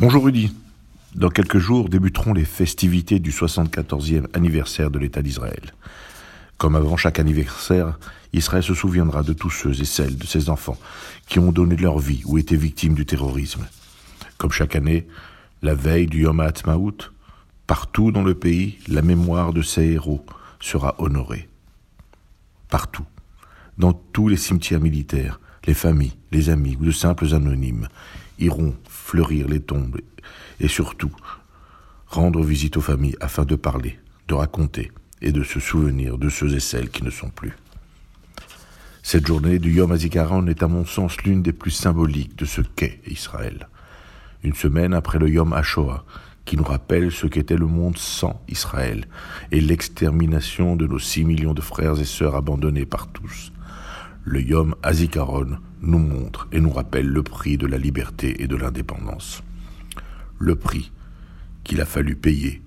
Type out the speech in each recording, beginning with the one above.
Bonjour Rudy. Dans quelques jours débuteront les festivités du 74e anniversaire de l'État d'Israël. Comme avant chaque anniversaire, Israël se souviendra de tous ceux et celles de ses enfants qui ont donné leur vie ou été victimes du terrorisme. Comme chaque année, la veille du Yom HaAtzmaut, partout dans le pays, la mémoire de ces héros sera honorée. Partout, dans tous les cimetières militaires, les familles, les amis ou de simples anonymes iront fleurir les tombes et surtout rendre visite aux familles afin de parler, de raconter et de se souvenir de ceux et celles qui ne sont plus. Cette journée du Yom HaZikaron est à mon sens l'une des plus symboliques de ce qu'est Israël. Une semaine après le Yom HaShoah, qui nous rappelle ce qu'était le monde sans Israël et l'extermination de nos six millions de frères et sœurs abandonnés par tous. Le Yom HaZikaron nous montre et nous rappelle le prix de la liberté et de l'indépendance. Le prix qu'il a fallu payer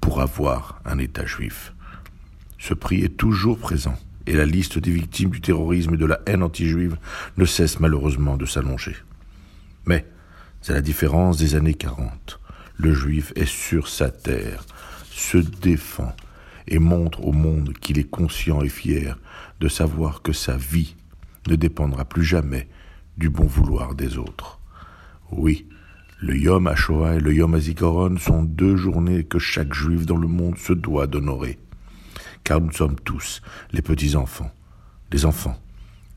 pour avoir un État juif. Ce prix est toujours présent et la liste des victimes du terrorisme et de la haine anti-juive ne cesse malheureusement de s'allonger. Mais, à la différence des années 40, le juif est sur sa terre, se défend et montre au monde qu'il est conscient et fier de savoir que sa vie ne dépendra plus jamais du bon vouloir des autres. Oui, le Yom HaShoah et le Yom HaZikaron sont deux journées que chaque juif dans le monde se doit d'honorer. Car nous sommes tous les petits-enfants, les enfants,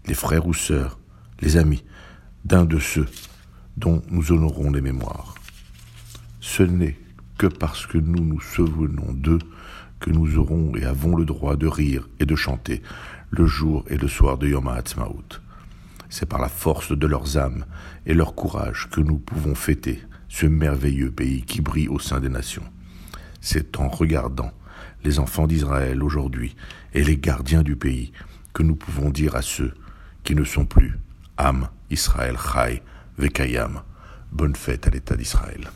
les frères ou sœurs, les amis d'un de ceux dont nous honorons les mémoires. Ce n'est que parce que nous nous souvenons d'eux que nous aurons et avons le droit de rire et de chanter le jour et le soir de Yom HaAtzmaut. C'est par la force de leurs âmes et leur courage que nous pouvons fêter ce merveilleux pays qui brille au sein des nations. C'est en regardant les enfants d'Israël aujourd'hui et les gardiens du pays que nous pouvons dire à ceux qui ne sont plus Am Israël Chai Vekayam. Bonne fête à l'État d'Israël.